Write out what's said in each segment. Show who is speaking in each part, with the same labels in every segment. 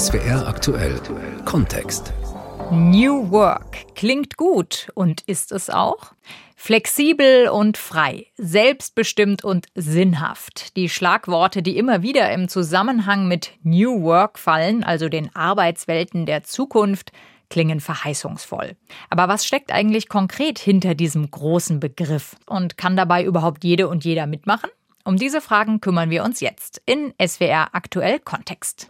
Speaker 1: SWR aktuell Kontext.
Speaker 2: New Work klingt gut und ist es auch? Flexibel und frei, selbstbestimmt und sinnhaft. Die Schlagworte, die immer wieder im Zusammenhang mit New Work fallen, also den Arbeitswelten der Zukunft, klingen verheißungsvoll. Aber was steckt eigentlich konkret hinter diesem großen Begriff? Und kann dabei überhaupt jede und jeder mitmachen? Um diese Fragen kümmern wir uns jetzt in SWR Aktuell Kontext.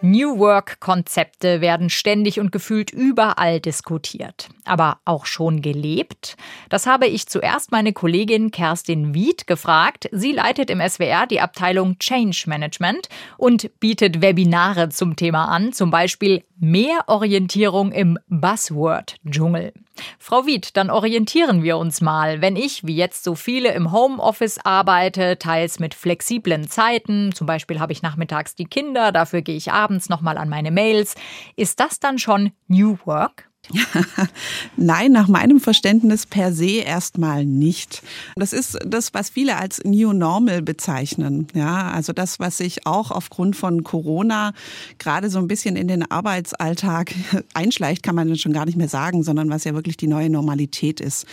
Speaker 2: New Work-Konzepte werden ständig und gefühlt überall diskutiert, aber auch schon gelebt. Das habe ich zuerst meine Kollegin Kerstin Wied gefragt. Sie leitet im SWR die Abteilung Change Management und bietet Webinare zum Thema an, zum Beispiel Mehr Orientierung im Buzzword-Dschungel. Frau Wied, dann orientieren wir uns mal. Wenn ich, wie jetzt so viele, im Homeoffice arbeite, teils mit flexiblen Zeiten, zum Beispiel habe ich nachmittags die Kinder, dafür gehe ich abends nochmal an meine Mails, ist das dann schon New Work?
Speaker 3: Nein, nach meinem Verständnis per se erstmal nicht. Das ist das, was viele als New Normal bezeichnen. Ja, also das, was sich auch aufgrund von Corona gerade so ein bisschen in den Arbeitsalltag einschleicht, kann man schon gar nicht mehr sagen, sondern was ja wirklich die neue Normalität ist.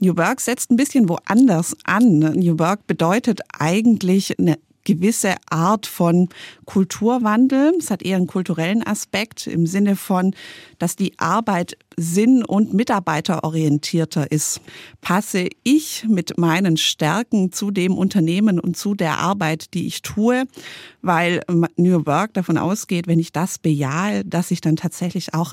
Speaker 3: New Work setzt ein bisschen woanders an. New Work bedeutet eigentlich eine gewisse Art von Kulturwandel. Es hat eher einen kulturellen Aspekt im Sinne von, dass die Arbeit sinn- und mitarbeiterorientierter ist. Passe ich mit meinen Stärken zu dem Unternehmen und zu der Arbeit, die ich tue, weil New Work davon ausgeht, wenn ich das bejahe, dass ich dann tatsächlich auch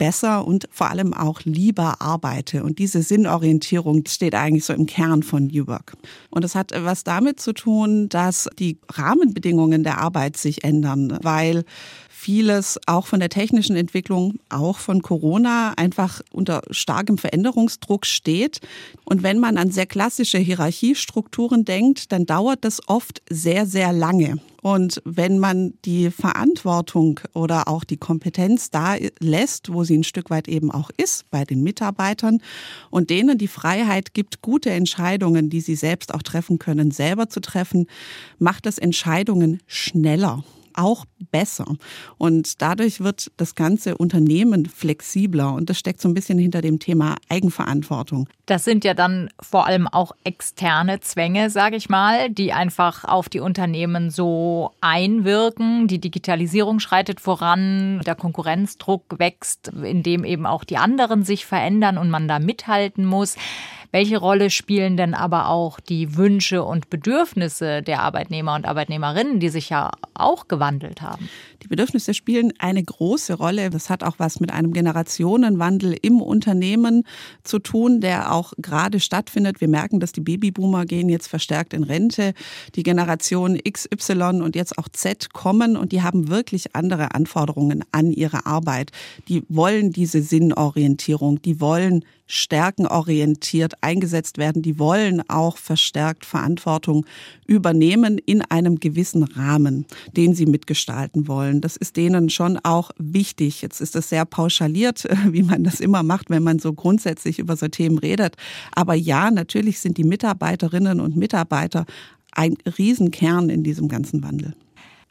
Speaker 3: besser und vor allem auch lieber arbeite. Und diese Sinnorientierung steht eigentlich so im Kern von New Work. Und es hat was damit zu tun, dass die Rahmenbedingungen der Arbeit sich ändern, weil vieles auch von der technischen Entwicklung, auch von Corona einfach unter starkem Veränderungsdruck steht. Und wenn man an sehr klassische Hierarchiestrukturen denkt, dann dauert das oft sehr, sehr lange. Und wenn man die Verantwortung oder auch die Kompetenz da lässt, wo sie ein Stück weit eben auch ist, bei den Mitarbeitern und denen die Freiheit gibt, gute Entscheidungen, die sie selbst auch treffen können, selber zu treffen, macht das Entscheidungen schneller auch besser. Und dadurch wird das ganze Unternehmen flexibler. Und das steckt so ein bisschen hinter dem Thema Eigenverantwortung.
Speaker 2: Das sind ja dann vor allem auch externe Zwänge, sage ich mal, die einfach auf die Unternehmen so einwirken. Die Digitalisierung schreitet voran, der Konkurrenzdruck wächst, indem eben auch die anderen sich verändern und man da mithalten muss. Welche Rolle spielen denn aber auch die Wünsche und Bedürfnisse der Arbeitnehmer und Arbeitnehmerinnen, die sich ja auch gewandelt haben?
Speaker 3: Die Bedürfnisse spielen eine große Rolle. Das hat auch was mit einem Generationenwandel im Unternehmen zu tun, der auch gerade stattfindet. Wir merken, dass die Babyboomer gehen jetzt verstärkt in Rente. Die Generation X, Y und jetzt auch Z kommen und die haben wirklich andere Anforderungen an ihre Arbeit. Die wollen diese Sinnorientierung, die wollen stärkenorientiert eingesetzt werden, die wollen auch verstärkt Verantwortung übernehmen in einem gewissen Rahmen, den sie mitgestalten wollen. Das ist denen schon auch wichtig. Jetzt ist das sehr pauschaliert, wie man das immer macht, wenn man so grundsätzlich über so Themen redet. Aber ja, natürlich sind die Mitarbeiterinnen und Mitarbeiter ein Riesenkern in diesem ganzen Wandel.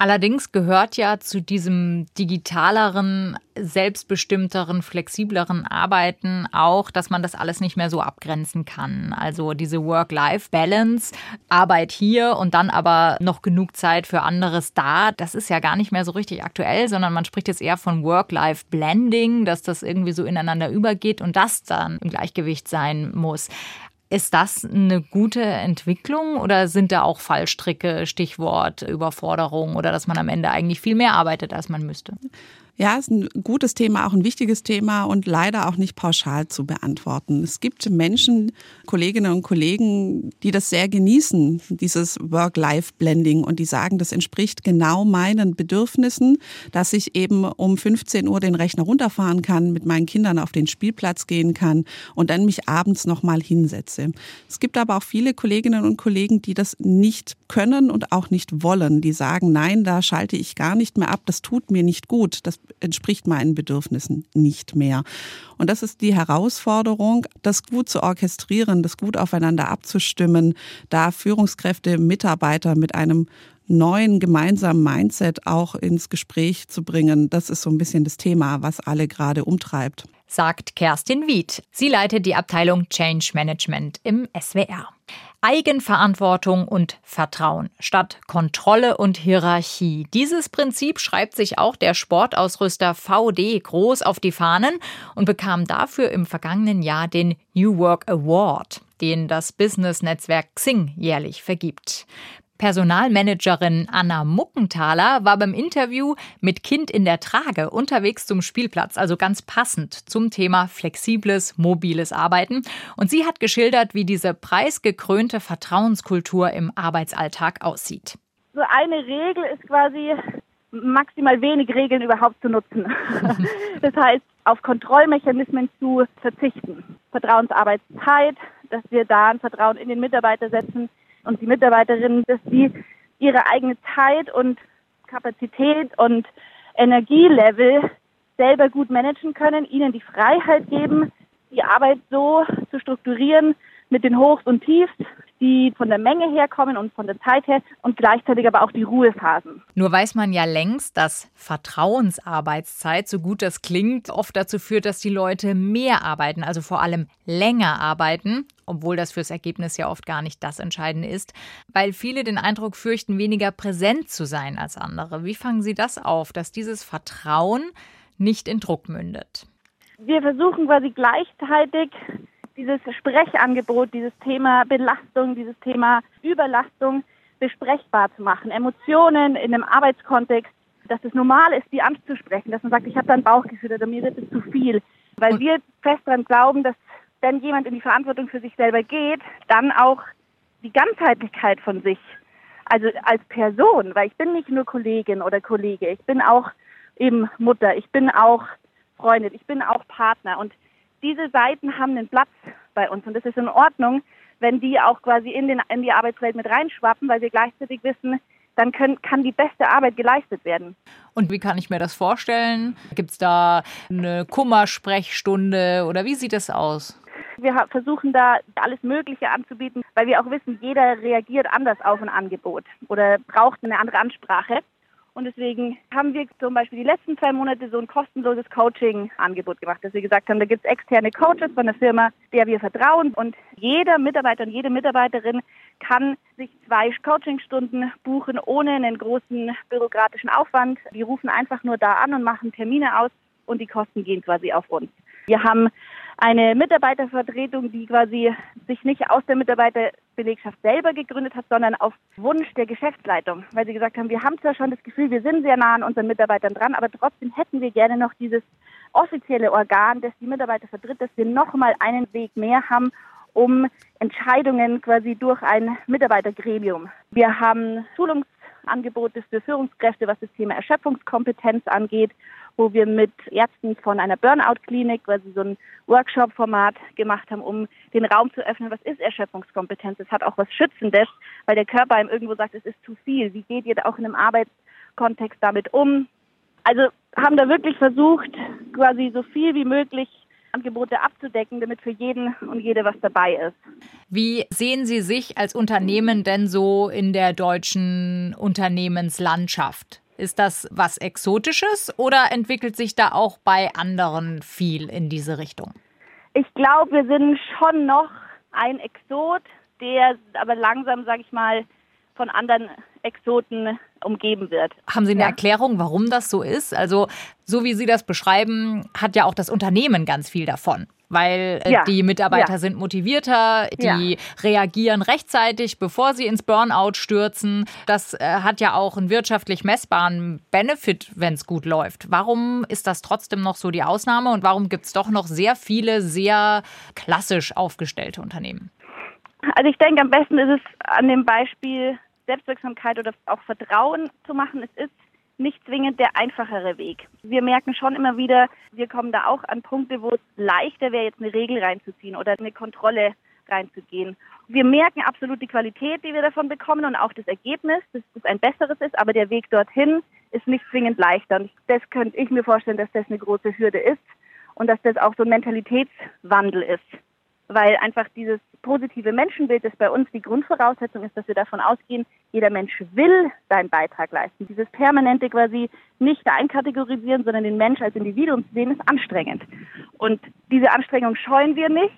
Speaker 2: Allerdings gehört ja zu diesem digitaleren, selbstbestimmteren, flexibleren Arbeiten auch, dass man das alles nicht mehr so abgrenzen kann. Also diese Work-Life-Balance, Arbeit hier und dann aber noch genug Zeit für anderes da, das ist ja gar nicht mehr so richtig aktuell, sondern man spricht jetzt eher von Work-Life-Blending, dass das irgendwie so ineinander übergeht und das dann im Gleichgewicht sein muss. Ist das eine gute Entwicklung oder sind da auch Fallstricke, Stichwort Überforderung oder dass man am Ende eigentlich viel mehr arbeitet, als man müsste?
Speaker 3: Ja, ist ein gutes Thema, auch ein wichtiges Thema und leider auch nicht pauschal zu beantworten. Es gibt Menschen, Kolleginnen und Kollegen, die das sehr genießen, dieses Work-Life-Blending und die sagen, das entspricht genau meinen Bedürfnissen, dass ich eben um 15 Uhr den Rechner runterfahren kann, mit meinen Kindern auf den Spielplatz gehen kann und dann mich abends nochmal hinsetze. Es gibt aber auch viele Kolleginnen und Kollegen, die das nicht können und auch nicht wollen. Die sagen, nein, da schalte ich gar nicht mehr ab, das tut mir nicht gut. Das entspricht meinen Bedürfnissen nicht mehr. Und das ist die Herausforderung, das gut zu orchestrieren, das gut aufeinander abzustimmen, da Führungskräfte, Mitarbeiter mit einem neuen gemeinsamen Mindset auch ins Gespräch zu bringen. Das ist so ein bisschen das Thema, was alle gerade umtreibt.
Speaker 2: Sagt Kerstin Wied. Sie leitet die Abteilung Change Management im SWR. Eigenverantwortung und Vertrauen statt Kontrolle und Hierarchie. Dieses Prinzip schreibt sich auch der Sportausrüster VD groß auf die Fahnen und bekam dafür im vergangenen Jahr den New Work Award, den das Business-Netzwerk Xing jährlich vergibt. Personalmanagerin Anna Muckenthaler war beim Interview mit Kind in der Trage unterwegs zum Spielplatz, also ganz passend zum Thema flexibles, mobiles Arbeiten. Und sie hat geschildert, wie diese preisgekrönte Vertrauenskultur im Arbeitsalltag aussieht.
Speaker 4: So eine Regel ist quasi maximal wenig Regeln überhaupt zu nutzen. das heißt, auf Kontrollmechanismen zu verzichten. Vertrauensarbeitszeit, dass wir da ein Vertrauen in den Mitarbeiter setzen, und die Mitarbeiterinnen, dass sie ihre eigene Zeit und Kapazität und Energielevel selber gut managen können, ihnen die Freiheit geben, die Arbeit so zu strukturieren mit den Hochs und Tiefs, die von der Menge herkommen und von der Zeit her und gleichzeitig aber auch die Ruhephasen.
Speaker 2: Nur weiß man ja längst, dass Vertrauensarbeitszeit, so gut das klingt, oft dazu führt, dass die Leute mehr arbeiten, also vor allem länger arbeiten, obwohl das fürs Ergebnis ja oft gar nicht das Entscheidende ist, weil viele den Eindruck fürchten, weniger präsent zu sein als andere. Wie fangen Sie das auf, dass dieses Vertrauen nicht in Druck mündet?
Speaker 4: Wir versuchen quasi gleichzeitig dieses Sprechangebot, dieses Thema Belastung, dieses Thema Überlastung besprechbar zu machen. Emotionen in einem Arbeitskontext, dass es normal ist, die anzusprechen, dass man sagt, ich habe da ein Bauchgefühl oder mir wird es zu viel. Weil Und wir fest daran glauben, dass wenn jemand in die Verantwortung für sich selber geht, dann auch die Ganzheitlichkeit von sich, also als Person, weil ich bin nicht nur Kollegin oder Kollege, ich bin auch eben Mutter, ich bin auch Freundin, ich bin auch Partner und diese Seiten haben einen Platz bei uns und es ist in Ordnung, wenn die auch quasi in, den, in die Arbeitswelt mit reinschwappen, weil wir gleichzeitig wissen, dann können, kann die beste Arbeit geleistet werden.
Speaker 2: Und wie kann ich mir das vorstellen? Gibt es da eine Kummersprechstunde oder wie sieht es aus?
Speaker 4: Wir versuchen da alles Mögliche anzubieten, weil wir auch wissen, jeder reagiert anders auf ein Angebot oder braucht eine andere Ansprache. Und deswegen haben wir zum Beispiel die letzten zwei Monate so ein kostenloses Coaching-Angebot gemacht, dass wir gesagt haben, da gibt es externe Coaches von der Firma, der wir vertrauen. Und jeder Mitarbeiter und jede Mitarbeiterin kann sich zwei Coachingstunden buchen ohne einen großen bürokratischen Aufwand. Die rufen einfach nur da an und machen Termine aus und die Kosten gehen quasi auf uns. Wir haben eine Mitarbeitervertretung, die quasi sich nicht aus der Mitarbeiterbelegschaft selber gegründet hat, sondern auf Wunsch der Geschäftsleitung, weil sie gesagt haben, wir haben zwar schon das Gefühl, wir sind sehr nah an unseren Mitarbeitern dran, aber trotzdem hätten wir gerne noch dieses offizielle Organ, das die Mitarbeiter vertritt, dass wir nochmal einen Weg mehr haben, um Entscheidungen quasi durch ein Mitarbeitergremium. Wir haben Schulungsangebote für Führungskräfte, was das Thema Erschöpfungskompetenz angeht wo wir mit Ärzten von einer Burnout-Klinik quasi so ein Workshop-Format gemacht haben, um den Raum zu öffnen, was ist Erschöpfungskompetenz? Es hat auch was Schützendes, weil der Körper einem irgendwo sagt, es ist zu viel. Wie geht ihr da auch in einem Arbeitskontext damit um? Also haben da wirklich versucht, quasi so viel wie möglich Angebote abzudecken, damit für jeden und jede was dabei ist.
Speaker 2: Wie sehen Sie sich als Unternehmen denn so in der deutschen Unternehmenslandschaft? Ist das was Exotisches oder entwickelt sich da auch bei anderen viel in diese Richtung?
Speaker 4: Ich glaube, wir sind schon noch ein Exot, der aber langsam, sage ich mal, von anderen Exoten umgeben wird.
Speaker 2: Haben Sie eine ja. Erklärung, warum das so ist? Also, so wie Sie das beschreiben, hat ja auch das Unternehmen ganz viel davon weil äh, ja. die Mitarbeiter ja. sind motivierter, die reagieren rechtzeitig, bevor sie ins Burnout stürzen. Das äh, hat ja auch einen wirtschaftlich messbaren Benefit, wenn es gut läuft. Warum ist das trotzdem noch so die Ausnahme und warum gibt es doch noch sehr viele sehr klassisch aufgestellte Unternehmen?
Speaker 4: Also ich denke, am besten ist es an dem Beispiel Selbstwirksamkeit oder auch Vertrauen zu machen. Es ist nicht zwingend der einfachere Weg. Wir merken schon immer wieder, wir kommen da auch an Punkte, wo es leichter wäre, jetzt eine Regel reinzuziehen oder eine Kontrolle reinzugehen. Wir merken absolut die Qualität, die wir davon bekommen und auch das Ergebnis, dass es ein besseres ist, aber der Weg dorthin ist nicht zwingend leichter. Und das könnte ich mir vorstellen, dass das eine große Hürde ist und dass das auch so ein Mentalitätswandel ist. Weil einfach dieses positive Menschenbild, das bei uns die Grundvoraussetzung ist, dass wir davon ausgehen, jeder Mensch will seinen Beitrag leisten. Dieses permanente quasi nicht einkategorisieren, sondern den Mensch als Individuum zu sehen, ist anstrengend. Und diese Anstrengung scheuen wir nicht.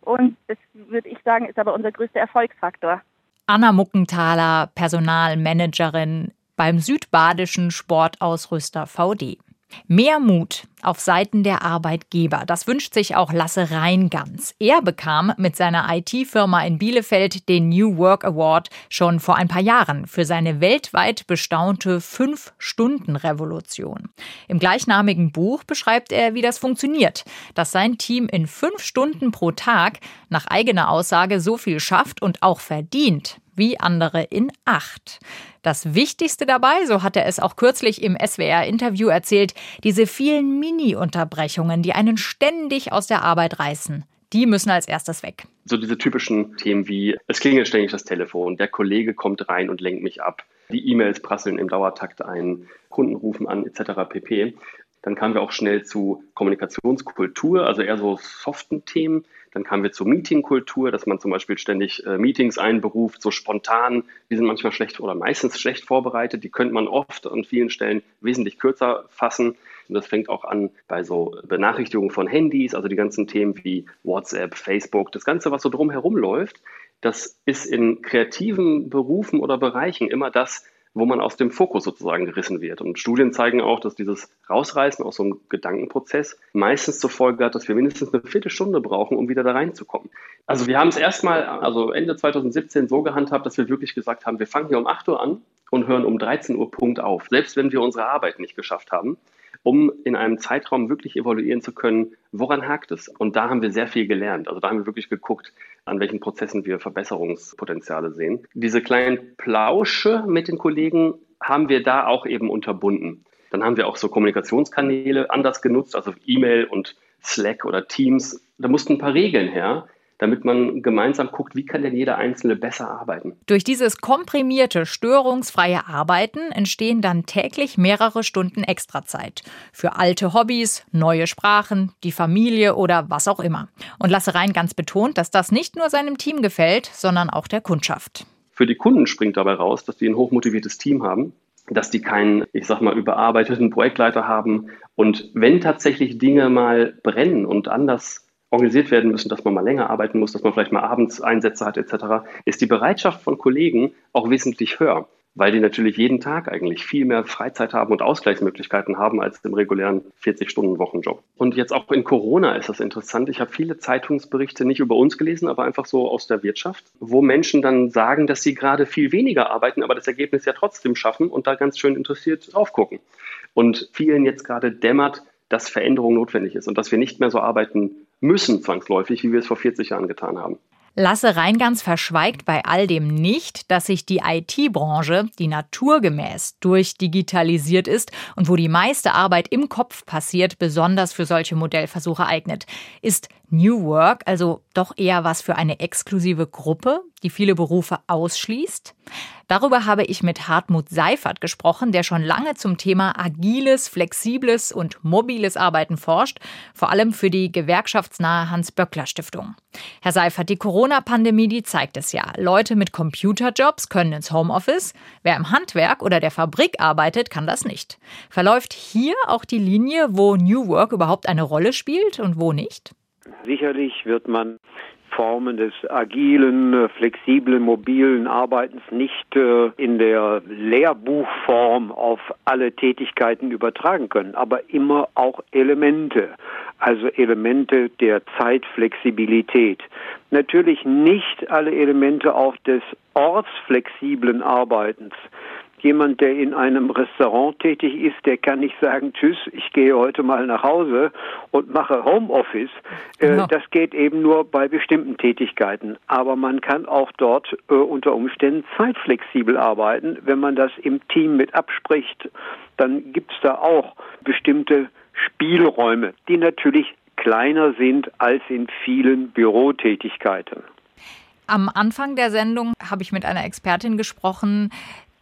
Speaker 4: Und das würde ich sagen, ist aber unser größter Erfolgsfaktor.
Speaker 2: Anna Muckenthaler, Personalmanagerin beim südbadischen Sportausrüster VD. Mehr Mut auf Seiten der Arbeitgeber. Das wünscht sich auch Lasse Reingans. Er bekam mit seiner IT-Firma in Bielefeld den New Work Award schon vor ein paar Jahren für seine weltweit bestaunte Fünf-Stunden-Revolution. Im gleichnamigen Buch beschreibt er, wie das funktioniert, dass sein Team in fünf Stunden pro Tag nach eigener Aussage so viel schafft und auch verdient wie andere in acht. Das Wichtigste dabei, so hat er es auch kürzlich im SWR-Interview erzählt, diese vielen Mini-Unterbrechungen, die einen ständig aus der Arbeit reißen. Die müssen als erstes weg.
Speaker 5: So diese typischen Themen wie, es klingelt ständig das Telefon, der Kollege kommt rein und lenkt mich ab, die E-Mails prasseln im Dauertakt ein, Kunden rufen an, etc. pp. Dann kamen wir auch schnell zu Kommunikationskultur, also eher so soften Themen. Dann kamen wir zur Meetingkultur, dass man zum Beispiel ständig äh, Meetings einberuft, so spontan. Die sind manchmal schlecht oder meistens schlecht vorbereitet. Die könnte man oft an vielen Stellen wesentlich kürzer fassen. Und das fängt auch an bei so Benachrichtigungen von Handys, also die ganzen Themen wie WhatsApp, Facebook, das Ganze, was so drumherum läuft. Das ist in kreativen Berufen oder Bereichen immer das, wo man aus dem Fokus sozusagen gerissen wird. Und Studien zeigen auch, dass dieses Rausreißen aus so einem Gedankenprozess meistens zur Folge hat, dass wir mindestens eine Viertelstunde brauchen, um wieder da reinzukommen. Also wir haben es erstmal, also Ende 2017 so gehandhabt, dass wir wirklich gesagt haben, wir fangen hier um 8 Uhr an und hören um 13 Uhr Punkt auf, selbst wenn wir unsere Arbeit nicht geschafft haben um in einem Zeitraum wirklich evaluieren zu können, woran hakt es. Und da haben wir sehr viel gelernt. Also da haben wir wirklich geguckt, an welchen Prozessen wir Verbesserungspotenziale sehen. Diese kleinen Plausche mit den Kollegen haben wir da auch eben unterbunden. Dann haben wir auch so Kommunikationskanäle anders genutzt, also E-Mail und Slack oder Teams. Da mussten ein paar Regeln her, damit man gemeinsam guckt, wie kann denn jeder Einzelne besser arbeiten.
Speaker 2: Durch dieses komprimierte, störungsfreie Arbeiten entstehen dann täglich mehrere Stunden Extrazeit. Für alte Hobbys, neue Sprachen, die Familie oder was auch immer. Und Lasse Rhein ganz betont, dass das nicht nur seinem Team gefällt, sondern auch der Kundschaft.
Speaker 5: Für die Kunden springt dabei raus, dass die ein hochmotiviertes Team haben, dass die keinen, ich sag mal, überarbeiteten Projektleiter haben. Und wenn tatsächlich Dinge mal brennen und anders organisiert werden müssen, dass man mal länger arbeiten muss, dass man vielleicht mal abends Einsätze hat etc., ist die Bereitschaft von Kollegen auch wesentlich höher, weil die natürlich jeden Tag eigentlich viel mehr Freizeit haben und Ausgleichsmöglichkeiten haben als im regulären 40-Stunden-Wochenjob. Und jetzt auch in Corona ist das interessant. Ich habe viele Zeitungsberichte nicht über uns gelesen, aber einfach so aus der Wirtschaft, wo Menschen dann sagen, dass sie gerade viel weniger arbeiten, aber das Ergebnis ja trotzdem schaffen und da ganz schön interessiert drauf gucken. Und vielen jetzt gerade dämmert, dass Veränderung notwendig ist und dass wir nicht mehr so arbeiten müssen zwangsläufig, wie wir es vor 40 Jahren getan haben.
Speaker 2: Lasse Reingans verschweigt bei all dem nicht, dass sich die IT-Branche, die naturgemäß durchdigitalisiert ist und wo die meiste Arbeit im Kopf passiert, besonders für solche Modellversuche eignet. Ist New Work also doch eher was für eine exklusive Gruppe, die viele Berufe ausschließt? Darüber habe ich mit Hartmut Seifert gesprochen, der schon lange zum Thema agiles, flexibles und mobiles Arbeiten forscht, vor allem für die gewerkschaftsnahe Hans-Böckler-Stiftung. Herr Seifert, die Corona-Pandemie, die zeigt es ja. Leute mit Computerjobs können ins Homeoffice. Wer im Handwerk oder der Fabrik arbeitet, kann das nicht. Verläuft hier auch die Linie, wo New Work überhaupt eine Rolle spielt und wo nicht?
Speaker 6: Sicherlich wird man Formen des agilen, flexiblen, mobilen Arbeitens nicht äh, in der Lehrbuchform auf alle Tätigkeiten übertragen können, aber immer auch Elemente, also Elemente der Zeitflexibilität. Natürlich nicht alle Elemente auch des ortsflexiblen Arbeitens jemand, der in einem Restaurant tätig ist, der kann nicht sagen, tschüss, ich gehe heute mal nach Hause und mache Homeoffice. Genau. Das geht eben nur bei bestimmten Tätigkeiten. Aber man kann auch dort äh, unter Umständen zeitflexibel arbeiten. Wenn man das im Team mit abspricht, dann gibt es da auch bestimmte Spielräume, die natürlich kleiner sind als in vielen Bürotätigkeiten.
Speaker 2: Am Anfang der Sendung habe ich mit einer Expertin gesprochen,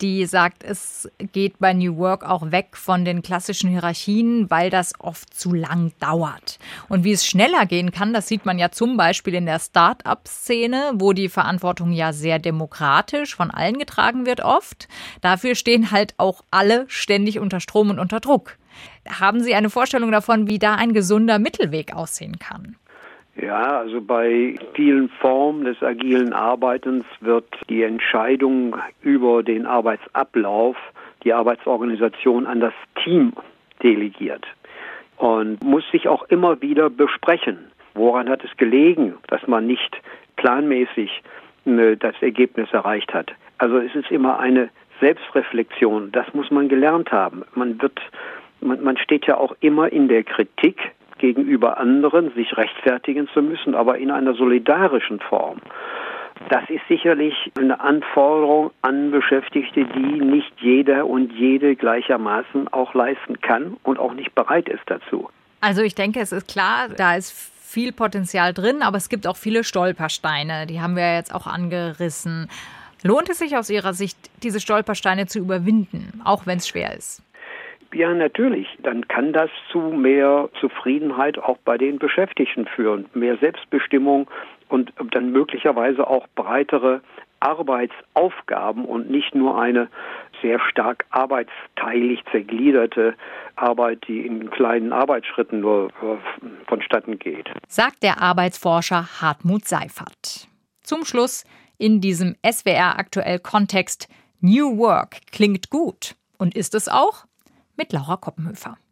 Speaker 2: die sagt, es geht bei New Work auch weg von den klassischen Hierarchien, weil das oft zu lang dauert. Und wie es schneller gehen kann, das sieht man ja zum Beispiel in der Start-up-Szene, wo die Verantwortung ja sehr demokratisch von allen getragen wird oft. Dafür stehen halt auch alle ständig unter Strom und unter Druck. Haben Sie eine Vorstellung davon, wie da ein gesunder Mittelweg aussehen kann?
Speaker 6: Ja, also bei vielen Formen des agilen Arbeitens wird die Entscheidung über den Arbeitsablauf, die Arbeitsorganisation an das Team delegiert und muss sich auch immer wieder besprechen. Woran hat es gelegen, dass man nicht planmäßig äh, das Ergebnis erreicht hat? Also es ist immer eine Selbstreflexion. Das muss man gelernt haben. Man wird, man, man steht ja auch immer in der Kritik gegenüber anderen, sich rechtfertigen zu müssen, aber in einer solidarischen Form. Das ist sicherlich eine Anforderung an Beschäftigte, die nicht jeder und jede gleichermaßen auch leisten kann und auch nicht bereit ist dazu.
Speaker 2: Also ich denke, es ist klar, da ist viel Potenzial drin, aber es gibt auch viele Stolpersteine. Die haben wir jetzt auch angerissen. Lohnt es sich aus Ihrer Sicht, diese Stolpersteine zu überwinden, auch wenn es schwer ist?
Speaker 6: Ja, natürlich. Dann kann das zu mehr Zufriedenheit auch bei den Beschäftigten führen, mehr Selbstbestimmung und dann möglicherweise auch breitere Arbeitsaufgaben und nicht nur eine sehr stark arbeitsteilig zergliederte Arbeit, die in kleinen Arbeitsschritten nur äh, vonstatten geht.
Speaker 2: Sagt der Arbeitsforscher Hartmut Seifert. Zum Schluss in diesem SWR aktuell Kontext New Work klingt gut. Und ist es auch? Mit Laura Koppenhöfer.